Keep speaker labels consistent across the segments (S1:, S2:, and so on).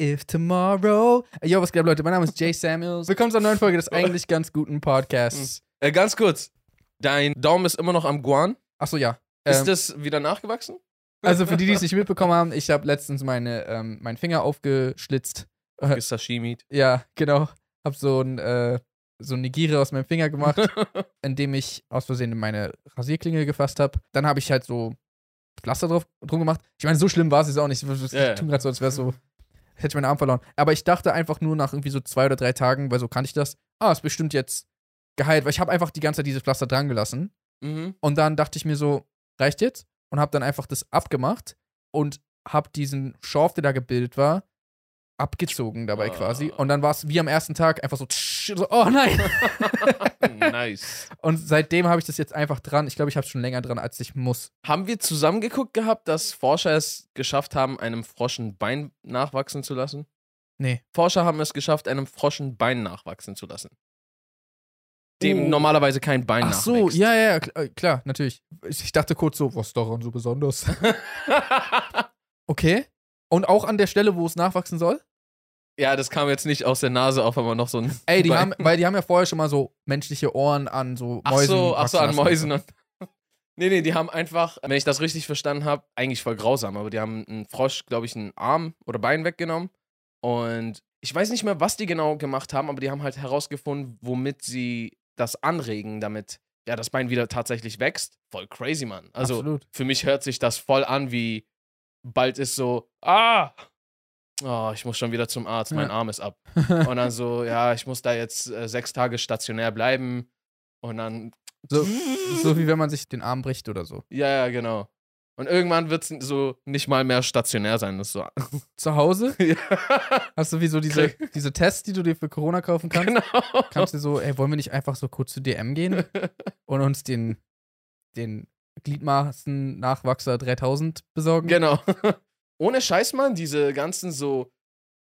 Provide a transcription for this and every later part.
S1: if tomorrow. Yo, was geht ab, Leute? Mein Name ist Jay Samuels. Willkommen zur neuen Folge des eigentlich ganz guten Podcasts.
S2: Äh, ganz kurz. Dein Daumen ist immer noch am Guan.
S1: Achso, ja.
S2: Ist
S1: Ähm,
S2: das wieder nachgewachsen?
S1: also für die, die es nicht mitbekommen haben, ich habe letztens meine, ähm, meinen Finger aufgeschlitzt. Äh,
S2: Ist Sashimi.
S1: ja, genau. Hab so ein, äh, so ein Nigiri aus meinem Finger gemacht, indem ich aus Versehen meine Rasierklinge gefasst habe. Dann habe ich halt so Pflaster drauf, drum gemacht. Ich meine, so schlimm war es jetzt auch nicht. Ich
S2: Ja, ja.
S1: tue gerade so, als wäre so, hätte ich meinen Arm verloren. Aber ich dachte einfach nur nach irgendwie so zwei oder drei Tagen, weil so kannte ich das, ah, ist bestimmt jetzt geheilt, weil ich habe einfach die ganze Zeit dieses Pflaster dran gelassen.
S2: mhm.
S1: Und dann dachte ich mir so, reicht jetzt? Und habe dann einfach das abgemacht und habe diesen Schorf, der da gebildet war, abgezogen dabei
S2: Ah.
S1: quasi. Und dann war es wie am ersten Tag einfach so, tsch, so oh nein.
S2: nice.
S1: und seitdem habe ich das jetzt einfach dran. Ich glaube, ich habe es schon länger dran, als ich muss.
S2: Haben wir zusammen geguckt gehabt, dass Forscher es geschafft haben, einem Frosch ein Bein nachwachsen zu lassen?
S1: Nee.
S2: Forscher haben es geschafft, einem Frosch ein Bein nachwachsen zu lassen. Dem
S1: Oh.
S2: normalerweise kein Bein
S1: Ach so,
S2: nachwächst.
S1: ja, ja, ja, klar, äh, klar, natürlich. Ich, ich dachte kurz so, was ist daran so besonders? Okay. Und auch an der Stelle, wo es nachwachsen soll?
S2: Ja, das kam jetzt nicht aus der Nase auf, aber noch so ein.
S1: Ey, die haben, weil die haben ja vorher schon mal so menschliche Ohren an so
S2: Ach
S1: Mäusen.
S2: so, ach so, an. Mäusen. Und nee, nee, die haben einfach, wenn ich das richtig verstanden habe, eigentlich voll grausam, aber die haben einen Frosch, glaube ich, einen Arm oder Bein weggenommen. Und ich weiß nicht mehr, was die genau gemacht haben, aber die haben halt herausgefunden, womit sie das anregen, damit ja das Bein wieder tatsächlich wächst. Voll crazy, Mann. Also
S1: Absolut.
S2: für mich hört sich das voll an, wie bald ist so, ah, oh, ich muss schon wieder zum Arzt, mein
S1: Ja.
S2: Arm ist ab. Und dann so, ja, ich muss da jetzt äh, sechs Tage stationär bleiben. Und dann.
S1: So, so wie wenn man sich den Arm bricht oder so.
S2: Ja, ja, genau. Und irgendwann wird es so nicht mal mehr stationär sein. Das so.
S1: Zu Hause
S2: ja,
S1: hast du wie so diese, diese Tests, die du dir für Corona kaufen kannst.
S2: genau.
S1: Kannst du so, ey, wollen wir nicht einfach so kurz zu DM gehen und uns den, den Gliedmaßen-Nachwachser 3000 besorgen?
S2: genau. Ohne Scheiß, Mann, diese ganzen so.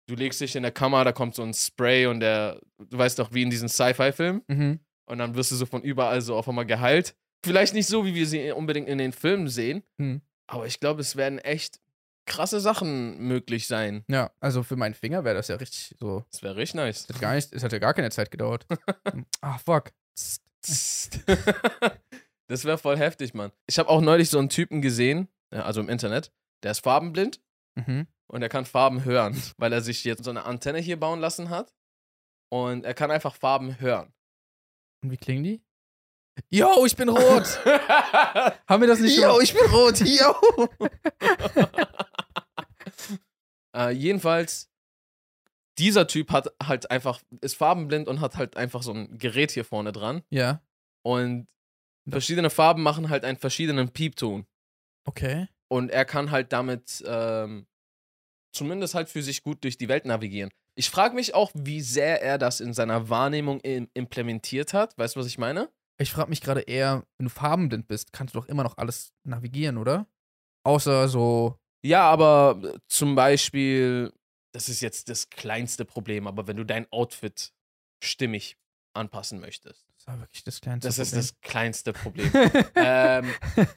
S2: Du legst dich in der Kammer, da kommt so ein Spray und der. Du weißt doch, wie in diesen Sci-Fi-Filmen.
S1: Mhm.
S2: Und dann wirst du so von überall so auf einmal geheilt. Vielleicht nicht so, wie wir sie unbedingt in den Filmen sehen.
S1: Hm.
S2: Aber ich glaube, es werden echt krasse Sachen möglich sein.
S1: Ja, also für meinen Finger wäre das ja richtig so.
S2: Das wäre richtig nice.
S1: Es hat gar nicht, es hat ja gar keine Zeit gedauert. ah, fuck.
S2: das wäre voll heftig, Mann. Ich habe auch neulich so einen Typen gesehen, also im Internet, der ist farbenblind
S1: Mhm.
S2: und er kann Farben hören, weil er sich jetzt so eine Antenne hier bauen lassen hat. Und er kann einfach Farben hören.
S1: Und wie klingen die? Yo, ich bin rot! Haben wir das nicht schon?
S2: Yo, ich bin rot, yo! äh, jedenfalls, dieser Typ hat halt einfach, ist farbenblind und hat halt einfach so ein Gerät hier vorne dran.
S1: Ja.
S2: Und verschiedene Farben machen halt einen verschiedenen Piepton.
S1: Okay.
S2: Und er kann halt damit ähm, zumindest halt für sich gut durch die Welt navigieren. Ich frage mich auch, wie sehr er das in seiner Wahrnehmung im implementiert hat. Weißt du, was ich meine?
S1: Ich frage mich gerade eher, wenn du farbenblind bist, kannst du doch immer noch alles navigieren, oder? Außer so.
S2: Ja, aber äh, zum Beispiel, das ist jetzt das kleinste Problem, aber wenn du dein Outfit stimmig anpassen möchtest,
S1: Das war wirklich das kleinste
S2: das ist
S1: Problem.
S2: das kleinste Problem. ähm,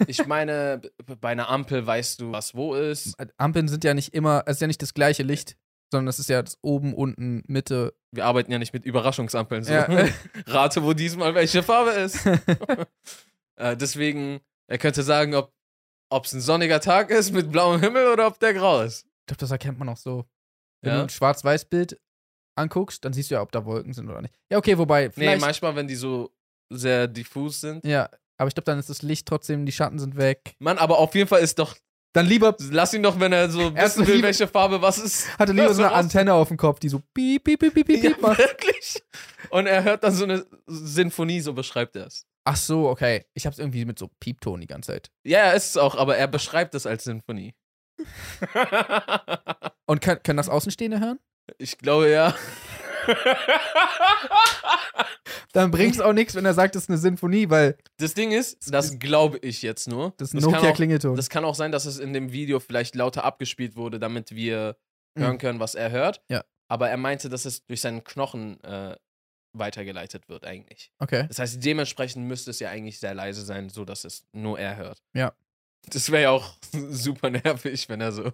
S2: ich meine, bei einer Ampel weißt du, was wo ist.
S1: Ampeln sind ja nicht immer, es ist ja nicht das gleiche Licht, sondern es ist ja das oben, unten, Mitte.
S2: Wir arbeiten ja nicht mit Überraschungsampeln. So.
S1: Ja.
S2: Rate, wo diesmal welche Farbe ist. äh, deswegen, er könnte sagen, ob es ein sonniger Tag ist mit blauem Himmel oder ob der grau ist.
S1: Ich glaube, das erkennt man auch so. Wenn
S2: Ja?
S1: du ein Schwarz-Weiß-Bild anguckst, dann siehst du ja, ob da Wolken sind oder nicht. Ja, okay, wobei,
S2: Nee,
S1: vielleicht.
S2: manchmal, wenn die so sehr diffus sind.
S1: ja, aber ich glaube, dann ist das Licht trotzdem, die Schatten sind weg.
S2: Mann, aber auf jeden Fall ist doch.
S1: Dann lieber,
S2: Lass ihn doch, wenn er so wissen will,
S1: lieber-
S2: welche Farbe was ist.
S1: hatte lieber so eine
S2: raus-
S1: Antenne auf dem Kopf, die so piep, piep, piep, piep, piep,
S2: Ja,
S1: macht.
S2: wirklich. Und er hört dann so eine Sinfonie, so beschreibt er es.
S1: Ach so, okay. Ich hab's irgendwie mit so Piepton die ganze Zeit.
S2: Ja, er ist es auch, aber er beschreibt es als Sinfonie.
S1: Und kann, können das Außenstehende hören?
S2: Ich glaube ja.
S1: Dann bringt's auch nichts, wenn er sagt, es ist eine Sinfonie, weil
S2: Das Ding ist, das glaube ich jetzt nur.
S1: das
S2: auch-
S1: Nokia-Klingelton.
S2: Das kann auch sein, dass es in dem Video vielleicht lauter abgespielt wurde, damit wir
S1: Mhm.
S2: hören können, was er hört.
S1: Ja.
S2: Aber er meinte, dass es durch seinen Knochen äh, weitergeleitet wird eigentlich.
S1: Okay.
S2: Das heißt, dementsprechend müsste es ja eigentlich sehr leise sein, so dass es nur er hört.
S1: Ja.
S2: Das wäre ja auch super nervig, wenn er so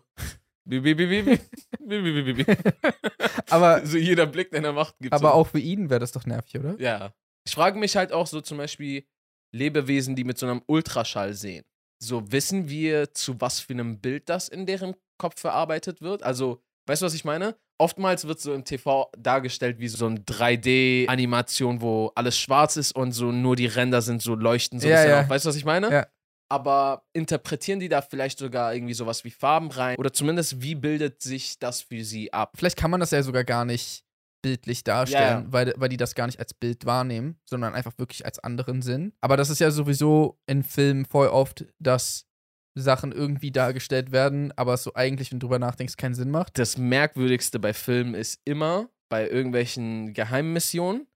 S1: Aber,
S2: so jeder Blick, den er macht, gibt
S1: aber
S2: so.
S1: auch für ihn wäre das doch nervig, oder?
S2: Ja. Ich frage mich halt auch so zum Beispiel Lebewesen, die mit so einem Ultraschall sehen. So wissen wir, zu was für einem Bild das in deren Kopf verarbeitet wird? Also, weißt du, was ich meine? Oftmals wird so im TV dargestellt wie so eine 3D-Animation, wo alles schwarz ist und so nur die Ränder sind so leuchten so
S1: Ja, ja.
S2: auf. Weißt du, was ich meine?
S1: Ja.
S2: Aber interpretieren die da vielleicht sogar irgendwie sowas wie Farben rein? Oder zumindest, wie bildet sich das für sie ab?
S1: Vielleicht kann man das ja sogar gar nicht bildlich darstellen,
S2: Ja,
S1: Weil, weil die das gar nicht als Bild wahrnehmen, sondern einfach wirklich als anderen Sinn. Aber das ist ja sowieso in Filmen voll oft, dass Sachen irgendwie dargestellt werden, aber es so eigentlich, wenn du drüber nachdenkst, keinen Sinn macht.
S2: das Merkwürdigste bei Filmen ist immer bei irgendwelchen Geheimmissionen,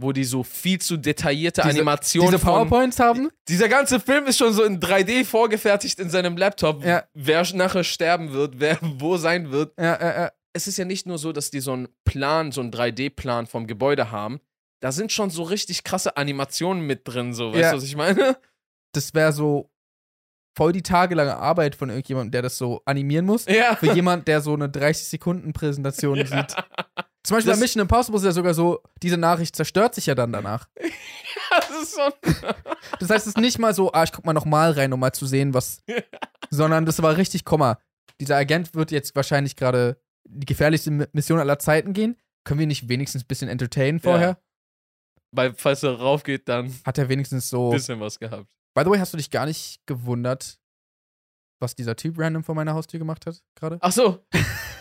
S2: wo die so viel zu detaillierte
S1: Diese-
S2: Animationen
S1: Diese
S2: von.
S1: PowerPoints haben?
S2: Dieser ganze Film ist schon so in 3D vorgefertigt in seinem Laptop,
S1: Ja.
S2: wer nachher sterben wird, wer wo sein wird.
S1: Ja, äh, äh.
S2: Es ist ja nicht nur so, dass die so einen Plan, so einen 3D-Plan vom Gebäude haben. Da sind schon so richtig krasse Animationen mit drin, so, weißt
S1: Ja.
S2: du, was ich meine?
S1: Das wäre so voll die tagelange Arbeit von irgendjemandem, der das so animieren muss.
S2: Ja.
S1: Für jemand, der so eine 30-Sekunden-Präsentation
S2: ja.
S1: sieht. Zum Beispiel
S2: Das-
S1: bei Mission Impossible ist ja sogar so, diese Nachricht zerstört sich ja dann danach.
S2: Das ist so.
S1: Das heißt, es ist nicht mal so, ah, ich guck mal nochmal rein, um mal zu sehen, was. sondern das war richtig, Komma. Dieser Agent wird jetzt wahrscheinlich gerade die gefährlichste Mi- Mission aller Zeiten gehen. Können wir nicht wenigstens ein bisschen entertainen vorher?
S2: Weil, falls er raufgeht, dann
S1: Hat er wenigstens so.
S2: bisschen was gehabt.
S1: By the way, hast du dich gar nicht gewundert, was dieser Typ random vor meiner Haustür gemacht hat gerade?
S2: Ach so.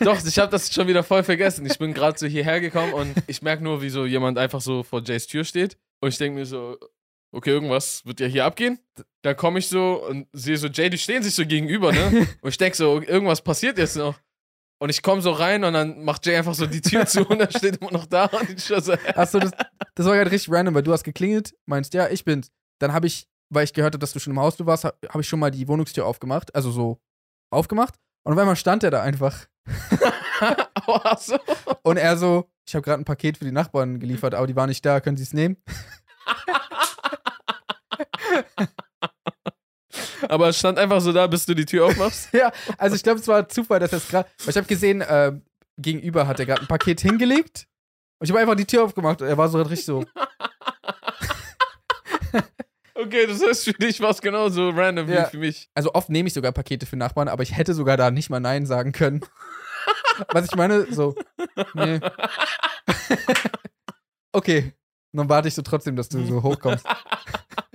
S2: Doch, ich habe das schon wieder voll vergessen. Ich bin gerade so hierher gekommen und ich merke nur, wie so jemand einfach so vor Jays Tür steht. Und ich denke mir so, okay, irgendwas wird ja hier abgehen. Dann komme ich so und sehe so, Jay, die stehen sich so gegenüber, ne? Und ich denke so, irgendwas passiert jetzt noch. Und ich komme so rein und dann macht Jay einfach so die Tür zu und er steht immer noch da und ich so,
S1: Achso, das, das war gerade richtig random, weil du hast geklingelt, meinst, ja, ich bin's. Dann habe ich, weil ich gehört habe, dass du schon im Haus warst, habe hab ich schon mal die Wohnungstür aufgemacht, also so aufgemacht. Und auf einmal stand er da einfach.
S2: so.
S1: Und er so, ich habe gerade ein Paket für die Nachbarn geliefert, aber die waren nicht da, können Sie es nehmen?
S2: Aber es stand einfach so da, bis du die Tür aufmachst.
S1: ja, also ich glaube, es war Zufall, dass er es gerade, ich habe gesehen, äh, gegenüber hat er gerade ein Paket hingelegt und ich habe einfach die Tür aufgemacht und er war so richtig so,
S2: Okay, das heißt, für dich war es genauso random
S1: Ja.
S2: wie für mich.
S1: also oft nehme ich sogar Pakete für Nachbarn, aber ich hätte sogar da nicht mal Nein sagen können. Was ich meine, so, nee. okay, dann warte ich so trotzdem, dass du so hochkommst.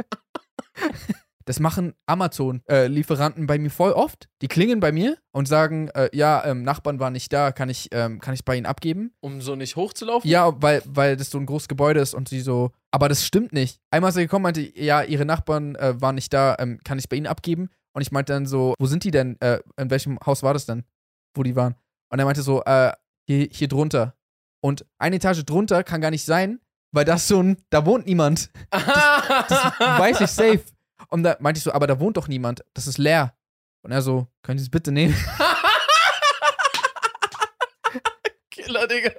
S1: Das machen Amazon-Lieferanten bei mir voll oft. Die klingen bei mir und sagen, äh, ja, ähm, Nachbarn waren nicht da, kann ich, ähm, kann ich bei ihnen abgeben?
S2: Um so nicht hochzulaufen?
S1: Ja, weil, weil das so ein großes Gebäude ist und sie so, aber das stimmt nicht. Einmal ist er gekommen, meinte, ja, ihre Nachbarn äh, waren nicht da, ähm, kann ich bei ihnen abgeben? Und ich meinte dann so, wo sind die denn? Äh, in welchem Haus war das denn, wo die waren? Und er meinte so, äh, hier, hier drunter. Und eine Etage drunter kann gar nicht sein, weil das so ein, da wohnt niemand. Das weiß ich safe. Und da meinte ich so, aber da wohnt doch niemand. Das ist leer. Und er so, können Sie es bitte nehmen?
S2: Killer, Digga.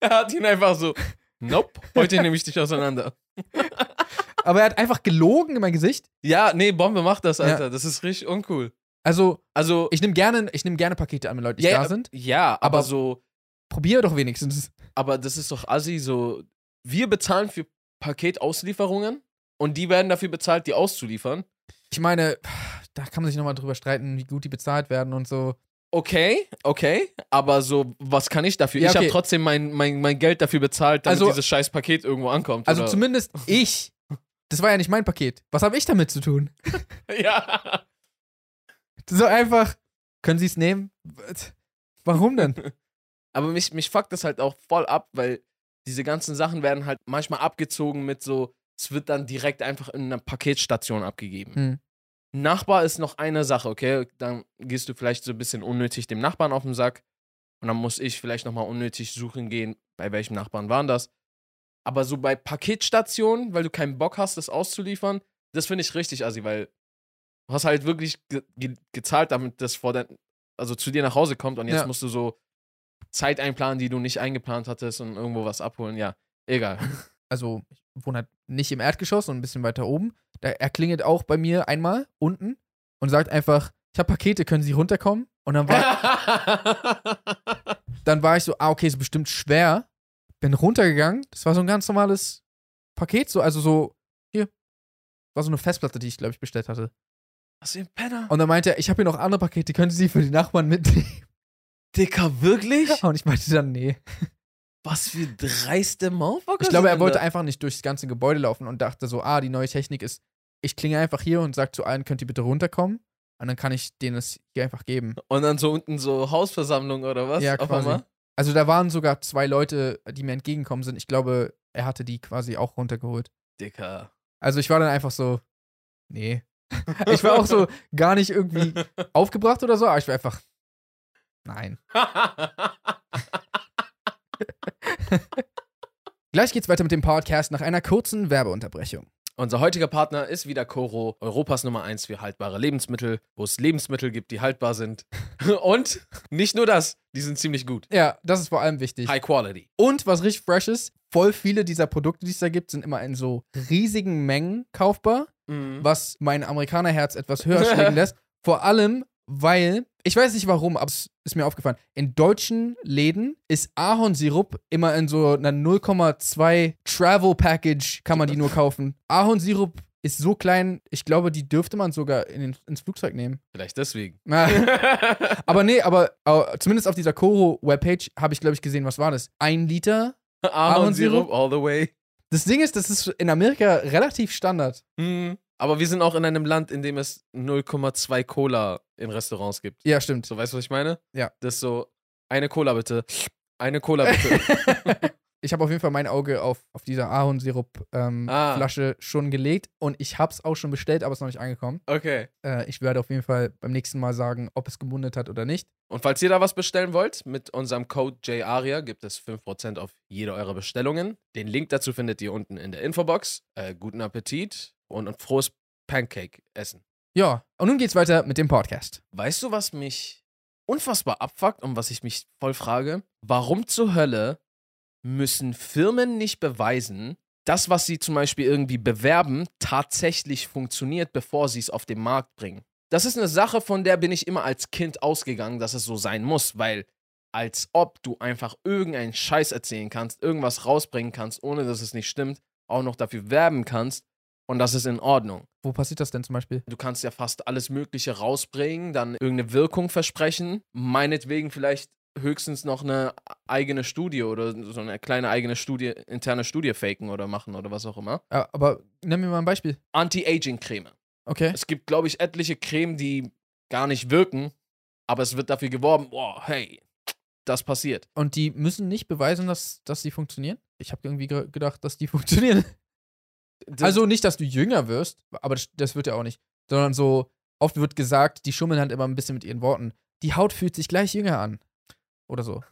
S2: Er hat ihn einfach so, nope, heute nehme ich dich auseinander.
S1: Aber er hat einfach gelogen in mein Gesicht.
S2: Ja, nee, Bombe macht das,
S1: Ja.
S2: Alter. Das ist richtig uncool.
S1: Also,
S2: Also,
S1: ich nehme gerne, ich nehm gerne Pakete an, wenn Leute nicht
S2: ja,
S1: da
S2: ja,
S1: sind.
S2: ja, aber,
S1: Aber-
S2: so,
S1: Probier doch wenigstens.
S2: aber das ist doch assi, so, wir bezahlen für Paketauslieferungen und die werden dafür bezahlt, die auszuliefern.
S1: Ich meine, da kann man sich nochmal drüber streiten, wie gut die bezahlt werden und so.
S2: Okay, okay, aber so, was kann ich dafür?
S1: Ja,
S2: Ich habe
S1: okay.
S2: trotzdem mein, mein, mein Geld dafür bezahlt, damit
S1: Also-
S2: dieses scheiß Paket irgendwo ankommt.
S1: Also
S2: oder?
S1: zumindest ich. Das war ja nicht mein Paket. Was habe ich damit zu tun?
S2: Ja.
S1: So einfach, können Sie es nehmen? Warum denn?
S2: Aber mich, mich fuckt das halt auch voll ab, weil diese ganzen Sachen werden halt manchmal abgezogen mit so, es wird dann direkt einfach in einer Paketstation abgegeben.
S1: Hm.
S2: Nachbar ist noch eine Sache, okay? Dann gehst du vielleicht so ein bisschen unnötig dem Nachbarn auf den Sack und dann muss ich vielleicht nochmal unnötig suchen gehen, bei welchem Nachbarn waren das. Aber so bei Paketstationen, weil du keinen Bock hast, das auszuliefern, das finde ich richtig assi, weil du hast halt wirklich ge ge gezahlt, damit das vor dein, also zu dir nach Hause kommt und jetzt
S1: Ja.
S2: musst du so Zeit einplanen, die du nicht eingeplant hattest und irgendwo was abholen. Ja, egal.
S1: Also, ich wohne halt nicht im Erdgeschoss, sondern ein bisschen weiter oben. Da, er klingelt auch bei mir einmal unten und sagt einfach, ich habe Pakete, können Sie runterkommen? Und dann war, dann war ich so, ah, okay, ist bestimmt schwer. Bin runtergegangen. Das war so ein ganz normales Paket, so, also so, hier. War so eine Festplatte, die ich, glaube ich, bestellt hatte.
S2: Was für ein Penner.
S1: Und dann meinte er, ich habe hier noch andere Pakete, können Sie für die Nachbarn mitnehmen?
S2: Dicker, wirklich?
S1: Und ich meinte dann, nee.
S2: Was für dreiste Motherfucker
S1: Ich glaube, er wollte einfach nicht durchs ganze Gebäude laufen und dachte so, ah, die neue Technik ist, ich klinge einfach hier und sag zu allen, könnt ihr bitte runterkommen? Und dann kann ich denen es hier einfach geben.
S2: Und dann so unten so Hausversammlung oder was?
S1: Ja, quasi. Also da waren sogar zwei Leute, die mir entgegengekommen sind. Ich glaube, er hatte die quasi auch runtergeholt.
S2: Dicker.
S1: Also ich war dann einfach so, nee. Ich war auch so gar nicht irgendwie aufgebracht oder so, aber ich war einfach, nein. Gleich geht's weiter mit dem Podcast nach einer kurzen Werbeunterbrechung.
S2: Unser heutiger Partner ist wieder Coro, Europas Nummer 1 für haltbare Lebensmittel, wo es Lebensmittel gibt, die haltbar sind. Und nicht nur das, die sind ziemlich gut.
S1: Ja, das ist vor allem wichtig.
S2: High Quality.
S1: Und was richtig fresh ist, voll viele dieser Produkte, die es da gibt, sind immer in so riesigen Mengen kaufbar,
S2: Mhm.
S1: was mein Amerikanerherz etwas höher schlägen lässt. Vor allem, weil, ich weiß nicht warum, aber es ist mir aufgefallen, in deutschen Läden ist Ahornsirup immer in so einer 0,2 Travel Package, kann man die nur kaufen. Ahornsirup ist so klein, ich glaube, die dürfte man sogar in den, ins Flugzeug nehmen.
S2: Vielleicht deswegen.
S1: Aber nee, aber äh, zumindest auf dieser Koro-Webpage habe ich, glaube ich, gesehen, was war das? Ein Liter?
S2: Ahornsirup all the way.
S1: Das Ding ist, das ist in Amerika relativ Standard.
S2: Mhm. Aber wir sind auch in einem Land, in dem es 0,2 Cola in Restaurants gibt.
S1: Ja, stimmt.
S2: So, weißt du, was ich meine?
S1: Ja.
S2: Das ist so, eine Cola bitte. Eine Cola bitte.
S1: ich habe auf jeden Fall mein Auge auf, auf dieser Ahornsirup-Flasche
S2: Ah.
S1: schon gelegt und ich habe es auch schon bestellt, aber es ist noch nicht angekommen.
S2: okay.
S1: Äh, ich werde auf jeden Fall beim nächsten Mal sagen, ob es gemundet hat oder nicht.
S2: Und falls ihr da was bestellen wollt, mit unserem Code JARIA gibt es 5% auf jede eurer Bestellungen. Den Link dazu findet ihr unten in der Infobox. Äh, guten Appetit und ein frohes Pancake-Essen.
S1: Ja, und nun geht's weiter mit dem Podcast.
S2: Weißt du, was mich unfassbar abfuckt und was ich mich voll frage? Warum zur Hölle müssen Firmen nicht beweisen, das, was sie zum Beispiel irgendwie bewerben, tatsächlich funktioniert, bevor sie es auf den Markt bringen? Das ist eine Sache, von der bin ich immer als Kind ausgegangen, dass es so sein muss, weil als ob du einfach irgendeinen Scheiß erzählen kannst, irgendwas rausbringen kannst, ohne dass es nicht stimmt, auch noch dafür werben kannst und das ist in Ordnung.
S1: Wo passiert das denn zum Beispiel?
S2: Du kannst ja fast alles Mögliche rausbringen, dann irgendeine Wirkung versprechen, meinetwegen vielleicht höchstens noch eine eigene Studie oder so eine kleine eigene Studie, interne Studie faken oder machen oder was auch immer.
S1: Äh, aber nenn mir mal ein Beispiel.
S2: Anti-Aging-Creme.
S1: Okay.
S2: Es gibt, glaube ich, etliche Creme, die gar nicht wirken, aber es wird dafür geworben, boah, hey, das passiert.
S1: Und die müssen nicht beweisen, dass, dass sie funktionieren? Ich habe irgendwie ge gedacht, dass die funktionieren. Also nicht, dass du jünger wirst, aber das, das wird ja auch nicht. Sondern so, oft wird gesagt, die schummeln halt immer ein bisschen mit ihren Worten. Die Haut fühlt sich gleich jünger an. Oder so.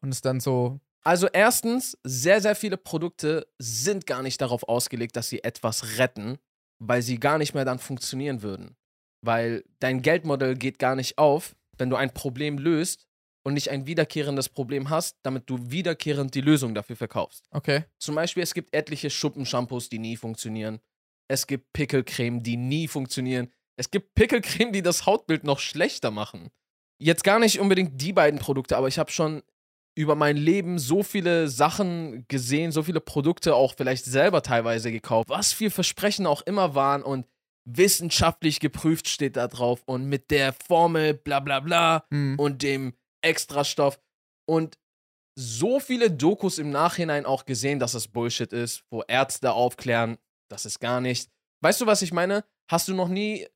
S1: Und ist dann so,
S2: Also erstens, sehr, sehr viele Produkte sind gar nicht darauf ausgelegt, dass sie etwas retten, weil sie gar nicht mehr dann funktionieren würden. Weil dein Geldmodell geht gar nicht auf, wenn du ein Problem löst und nicht ein wiederkehrendes Problem hast, damit du wiederkehrend die Lösung dafür verkaufst.
S1: okay.
S2: Zum Beispiel, es gibt etliche Schuppenshampoos, die nie funktionieren. Es gibt Pickelcreme, die nie funktionieren. Es gibt Pickelcreme, die das Hautbild noch schlechter machen. Jetzt gar nicht unbedingt die beiden Produkte, aber ich habe schon über mein Leben so viele Sachen gesehen, so viele Produkte auch vielleicht selber teilweise gekauft, was für Versprechen auch immer waren und wissenschaftlich geprüft steht da drauf und mit der Formel bla bla bla
S1: Hm.
S2: und dem Extrastoff und so viele Dokus im Nachhinein auch gesehen, dass es Bullshit ist, wo Ärzte aufklären, das ist gar nicht. Weißt du, was ich meine? Hast du noch nie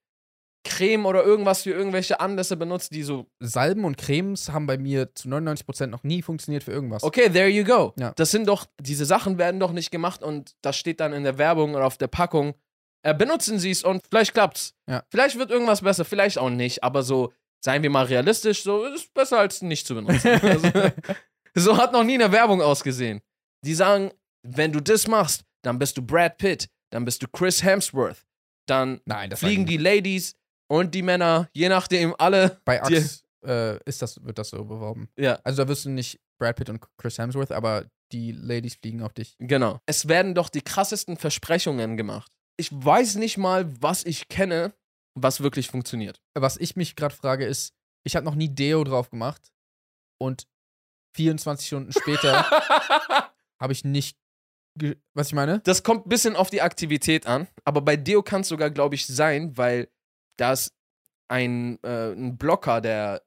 S2: Creme oder irgendwas für irgendwelche Anlässe benutzt, die so,
S1: Salben und Cremes haben bei mir zu 99% noch nie funktioniert für irgendwas.
S2: okay, there you go.
S1: Ja.
S2: Das sind doch, diese Sachen werden doch nicht gemacht und das steht dann in der Werbung oder auf der Packung. Äh, benutzen Sie es und vielleicht klappt's.
S1: Ja.
S2: Vielleicht wird irgendwas besser, vielleicht auch nicht, aber so, seien wir mal realistisch, so ist besser als nicht zu benutzen. also, so hat noch nie eine Werbung ausgesehen. Die sagen, wenn du das machst, dann bist du Brad Pitt, dann bist du Chris Hemsworth, dann
S1: Nein,
S2: fliegen die Ladies und die Männer, je nachdem, alle.
S1: Bei Axe äh, ist das, wird das so beworben.
S2: Ja,
S1: Also da wirst du nicht Brad Pitt und Chris Hemsworth, aber die Ladies fliegen auf dich.
S2: genau. Es werden doch die krassesten Versprechungen gemacht. Ich weiß nicht mal, was ich kenne, was wirklich funktioniert.
S1: Was ich mich gerade frage ist, ich habe noch nie Deo drauf gemacht und 24 Stunden später habe ich nicht, was ich meine?
S2: das kommt ein bisschen auf die Aktivität an, aber bei Deo kann es sogar, glaube ich, sein, weil da ist ein, äh, ein Blocker, der.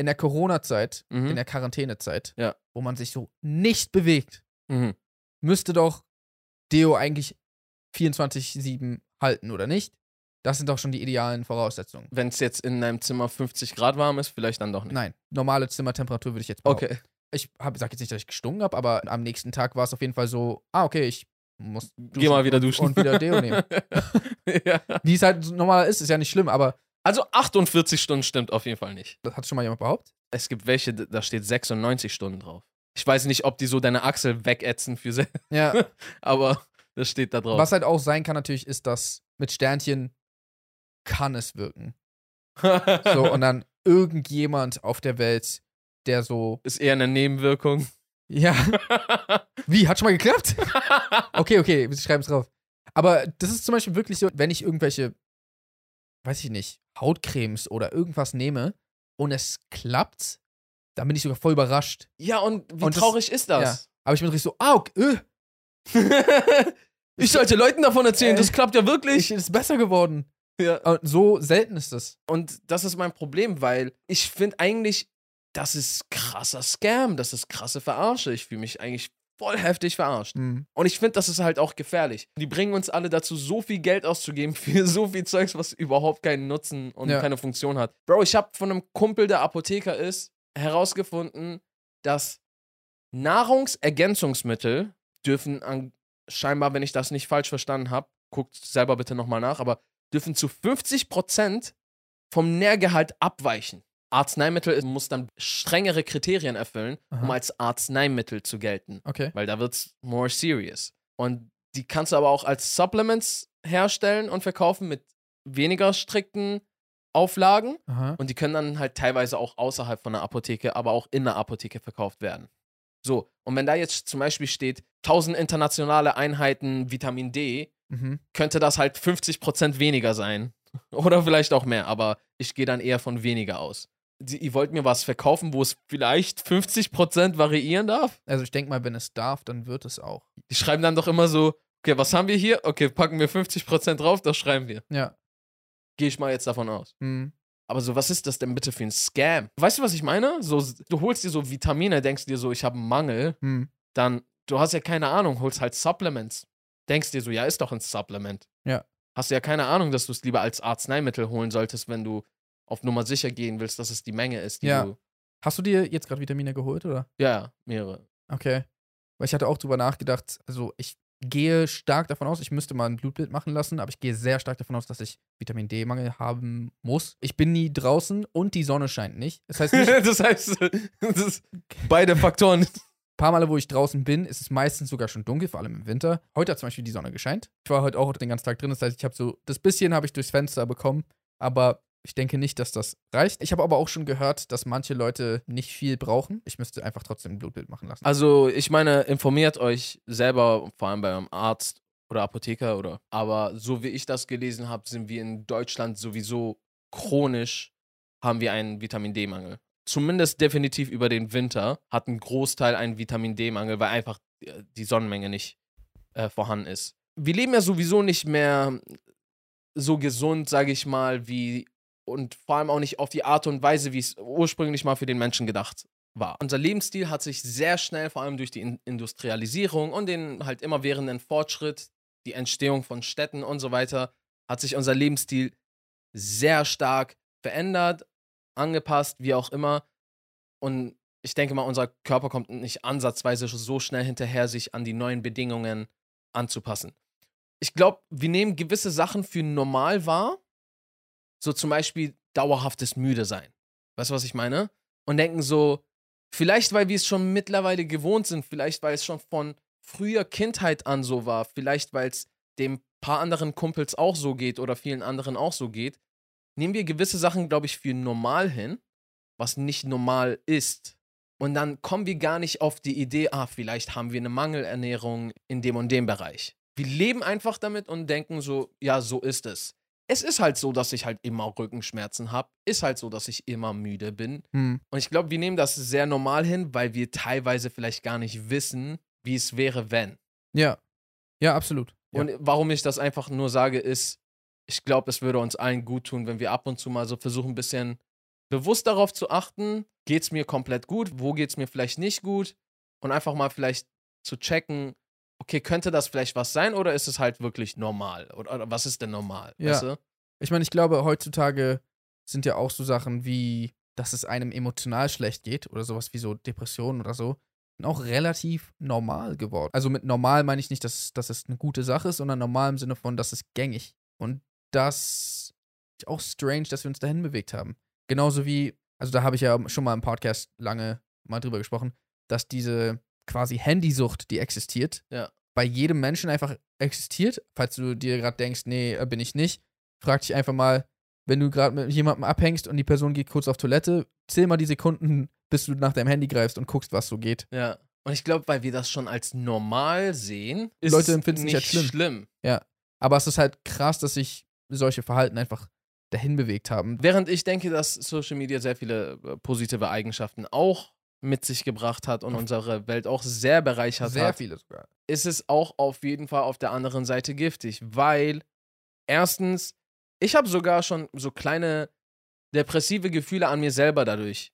S1: In der Corona-Zeit,
S2: Mhm.
S1: in der Quarantänezeit,
S2: Ja.
S1: wo man sich so nicht bewegt,
S2: Mhm.
S1: müsste doch Deo eigentlich 24-7 halten, oder nicht? Das sind doch schon die idealen Voraussetzungen.
S2: Wenn es jetzt in deinem Zimmer 50 Grad warm ist, vielleicht dann doch nicht.
S1: Nein, normale Zimmertemperatur würde ich jetzt behaupten.
S2: Okay.
S1: Ich hab, sag jetzt nicht, dass ich gestunken habe, aber am nächsten Tag war es auf jeden Fall so, ah, okay, ich muss
S2: Geh mal wieder duschen.
S1: und wieder Deo nehmen.
S2: ja.
S1: Wie es halt normal ist, ist ja nicht schlimm, aber
S2: Also 48 Stunden stimmt auf jeden Fall nicht.
S1: das hat schon mal jemand behauptet.
S2: Es gibt welche, da steht 96 Stunden drauf. Ich weiß nicht, ob die so deine Achsel wegätzen für
S1: Ja,
S2: aber das steht da drauf.
S1: was halt auch sein kann natürlich, ist, dass mit Sternchen kann es wirken. So, und dann irgendjemand auf der Welt, der so,
S2: ist eher eine Nebenwirkung.
S1: ja, wie, hat schon mal geklappt? Okay, okay, wir schreiben es drauf. Aber das ist zum Beispiel wirklich so, wenn ich irgendwelche, weiß ich nicht, Hautcremes oder irgendwas nehme und es klappt, dann bin ich sogar voll überrascht.
S2: ja, und wie
S1: Und das-
S2: traurig ist das?
S1: Aber ich bin richtig so, ah, okay, äh,
S2: ich sollte Leuten davon erzählen,
S1: Äh,
S2: das klappt ja
S1: ich,
S2: wirklich.
S1: ist besser geworden.
S2: Ja.
S1: Und so selten ist das.
S2: Und das ist mein Problem, weil ich finde eigentlich, das ist krasser Scam, das ist krasse Verarsche. Ich fühle mich eigentlich voll heftig verarscht.
S1: Hm.
S2: Und ich finde, das ist halt auch gefährlich. Die bringen uns alle dazu, so viel Geld auszugeben für so viel Zeugs, was überhaupt keinen Nutzen und
S1: Ja.
S2: keine Funktion hat. Bro, ich habe von einem Kumpel, der Apotheker ist, herausgefunden, dass Nahrungsergänzungsmittel dürfen an, scheinbar, wenn ich das nicht falsch verstanden habe, guckt selber bitte nochmal nach, aber dürfen zu 50% vom Nährgehalt abweichen. Arzneimittel muss dann strengere Kriterien erfüllen, um
S1: Aha.
S2: als Arzneimittel zu gelten
S1: Okay.
S2: weil da wird's more serious. Und die kannst du aber auch als Supplements herstellen und verkaufen mit weniger strikten Auflagen.
S1: Aha.
S2: Und die können dann halt teilweise auch außerhalb von der Apotheke, aber auch in der Apotheke verkauft werden. So, und wenn da jetzt zum Beispiel steht, 1000 internationale Einheiten Vitamin D,
S1: Mhm.
S2: könnte das halt 50% weniger sein. Oder vielleicht auch mehr, aber ich gehe dann eher von weniger aus. Die, ihr wollt mir was verkaufen, wo es vielleicht 50% variieren darf?
S1: Also ich denke mal, wenn es darf, dann wird es auch.
S2: Die schreiben dann doch immer so, okay, was haben wir hier? Okay, packen wir 50% drauf, das schreiben wir.
S1: Ja.
S2: Gehe ich mal jetzt davon aus.
S1: Hm.
S2: Aber so, was ist das denn bitte für ein Scam? Weißt du, was ich meine? So, du holst dir so Vitamine, denkst dir so, ich habe einen Mangel,
S1: Hm.
S2: dann, du hast ja keine Ahnung, holst halt Supplements. Denkst dir so, ja, ist doch ein Supplement.
S1: Ja.
S2: Hast du ja keine Ahnung, dass du es lieber als Arzneimittel holen solltest, wenn du auf Nummer sicher gehen willst, dass es die Menge ist, die
S1: Ja.
S2: du.
S1: Hast du dir jetzt gerade Vitamine geholt, oder?
S2: Ja, mehrere.
S1: Okay. Weil ich hatte auch drüber nachgedacht, also ich gehe stark davon aus, ich müsste mal ein Blutbild machen lassen, aber ich gehe sehr stark davon aus, dass ich Vitamin D-Mangel haben muss. Ich bin nie draußen und die Sonne scheint nicht. Das heißt, nicht,
S2: das heißt, das beide Faktoren.
S1: Paar Male, wo ich draußen bin, ist es meistens sogar schon dunkel, vor allem im Winter. Heute hat zum Beispiel die Sonne gescheint. Ich war heute auch den ganzen Tag drin, das heißt, ich habe so, das bisschen habe ich durchs Fenster bekommen, aber ich denke nicht, dass das reicht. Ich habe aber auch schon gehört, dass manche Leute nicht viel brauchen. Ich müsste einfach trotzdem ein Blutbild machen lassen.
S2: Also, ich meine, informiert euch selber, vor allem beim Arzt oder Apotheker oder. Aber so wie ich das gelesen habe, sind wir in Deutschland sowieso chronisch, haben wir einen Vitamin D-Mangel. Zumindest definitiv über den Winter hat ein Großteil einen Vitamin D-Mangel, weil einfach äh, die Sonnenmenge nicht äh, vorhanden ist. Wir leben ja sowieso nicht mehr so gesund, sage ich mal, wie und vor allem auch nicht auf die Art und Weise, wie es ursprünglich mal für den Menschen gedacht war. Unser Lebensstil hat sich sehr schnell, vor allem durch die In Industrialisierung und den halt immer währenden Fortschritt, die Entstehung von Städten und so weiter, hat sich unser Lebensstil sehr stark verändert, angepasst, wie auch immer. Und ich denke mal, unser Körper kommt nicht ansatzweise so schnell hinterher, sich an die neuen Bedingungen anzupassen. Ich glaube, wir nehmen gewisse Sachen für normal wahr, so zum Beispiel dauerhaftes Müde sein. Weißt du, was ich meine? Und denken so, vielleicht weil wir es schon mittlerweile gewohnt sind, vielleicht weil es schon von früher Kindheit an so war, vielleicht weil es dem paar anderen Kumpels auch so geht oder vielen anderen auch so geht, nehmen wir gewisse Sachen, glaube ich, für normal hin, was nicht normal ist. Und dann kommen wir gar nicht auf die Idee, ah, vielleicht haben wir eine Mangelernährung in dem und dem Bereich. Wir leben einfach damit und denken so, ja, so ist es. es ist halt so, dass ich halt immer Rückenschmerzen habe. Ist halt so, dass ich immer müde bin.
S1: Hm.
S2: Und ich glaube, wir nehmen das sehr normal hin, weil wir teilweise vielleicht gar nicht wissen, wie es wäre, wenn.
S1: Ja. Ja, absolut. Ja.
S2: Und warum ich das einfach nur sage, ist, ich glaube, es würde uns allen gut tun, wenn wir ab und zu mal so versuchen, ein bisschen bewusst darauf zu achten, geht es mir komplett gut, wo geht es mir vielleicht nicht gut und einfach mal vielleicht zu checken, okay, könnte das vielleicht was sein oder ist es halt wirklich normal? Oder, oder was ist denn normal?
S1: Ja.
S2: Weißt du?
S1: Ich meine, ich glaube, heutzutage sind ja auch so Sachen wie, dass es einem emotional schlecht geht oder sowas wie so Depressionen oder so, sind auch relativ normal geworden. Also mit normal meine ich nicht, dass, dass es eine gute Sache ist, sondern normal im Sinne von, dass es gängig. Und das ist auch strange, dass wir uns dahin bewegt haben. Genauso wie, also da habe ich ja schon mal im Podcast lange mal drüber gesprochen, dass diese quasi Handysucht, die existiert,
S2: Ja.
S1: bei jedem Menschen einfach existiert. Falls du dir gerade denkst, nee, äh, bin ich nicht, frag dich einfach mal, wenn du gerade mit jemandem abhängst und die Person geht kurz auf Toilette, zähl mal die Sekunden, bis du nach deinem Handy greifst und guckst, was so geht.
S2: Ja. Und ich glaube, weil wir das schon als normal sehen, ist
S1: Leute empfinden es
S2: nicht
S1: als
S2: schlimm.
S1: Aber es ist halt krass, dass sich solche Verhalten einfach dahin bewegt haben.
S2: Während ich denke, dass Social Media sehr viele äh, positive Eigenschaften auch mit sich gebracht hat und unsere Welt auch sehr bereichert
S1: Sehr
S2: hat,
S1: viele sogar.
S2: ist es auch auf jeden Fall auf der anderen Seite giftig, weil erstens, ich habe sogar schon so kleine depressive Gefühle an mir selber dadurch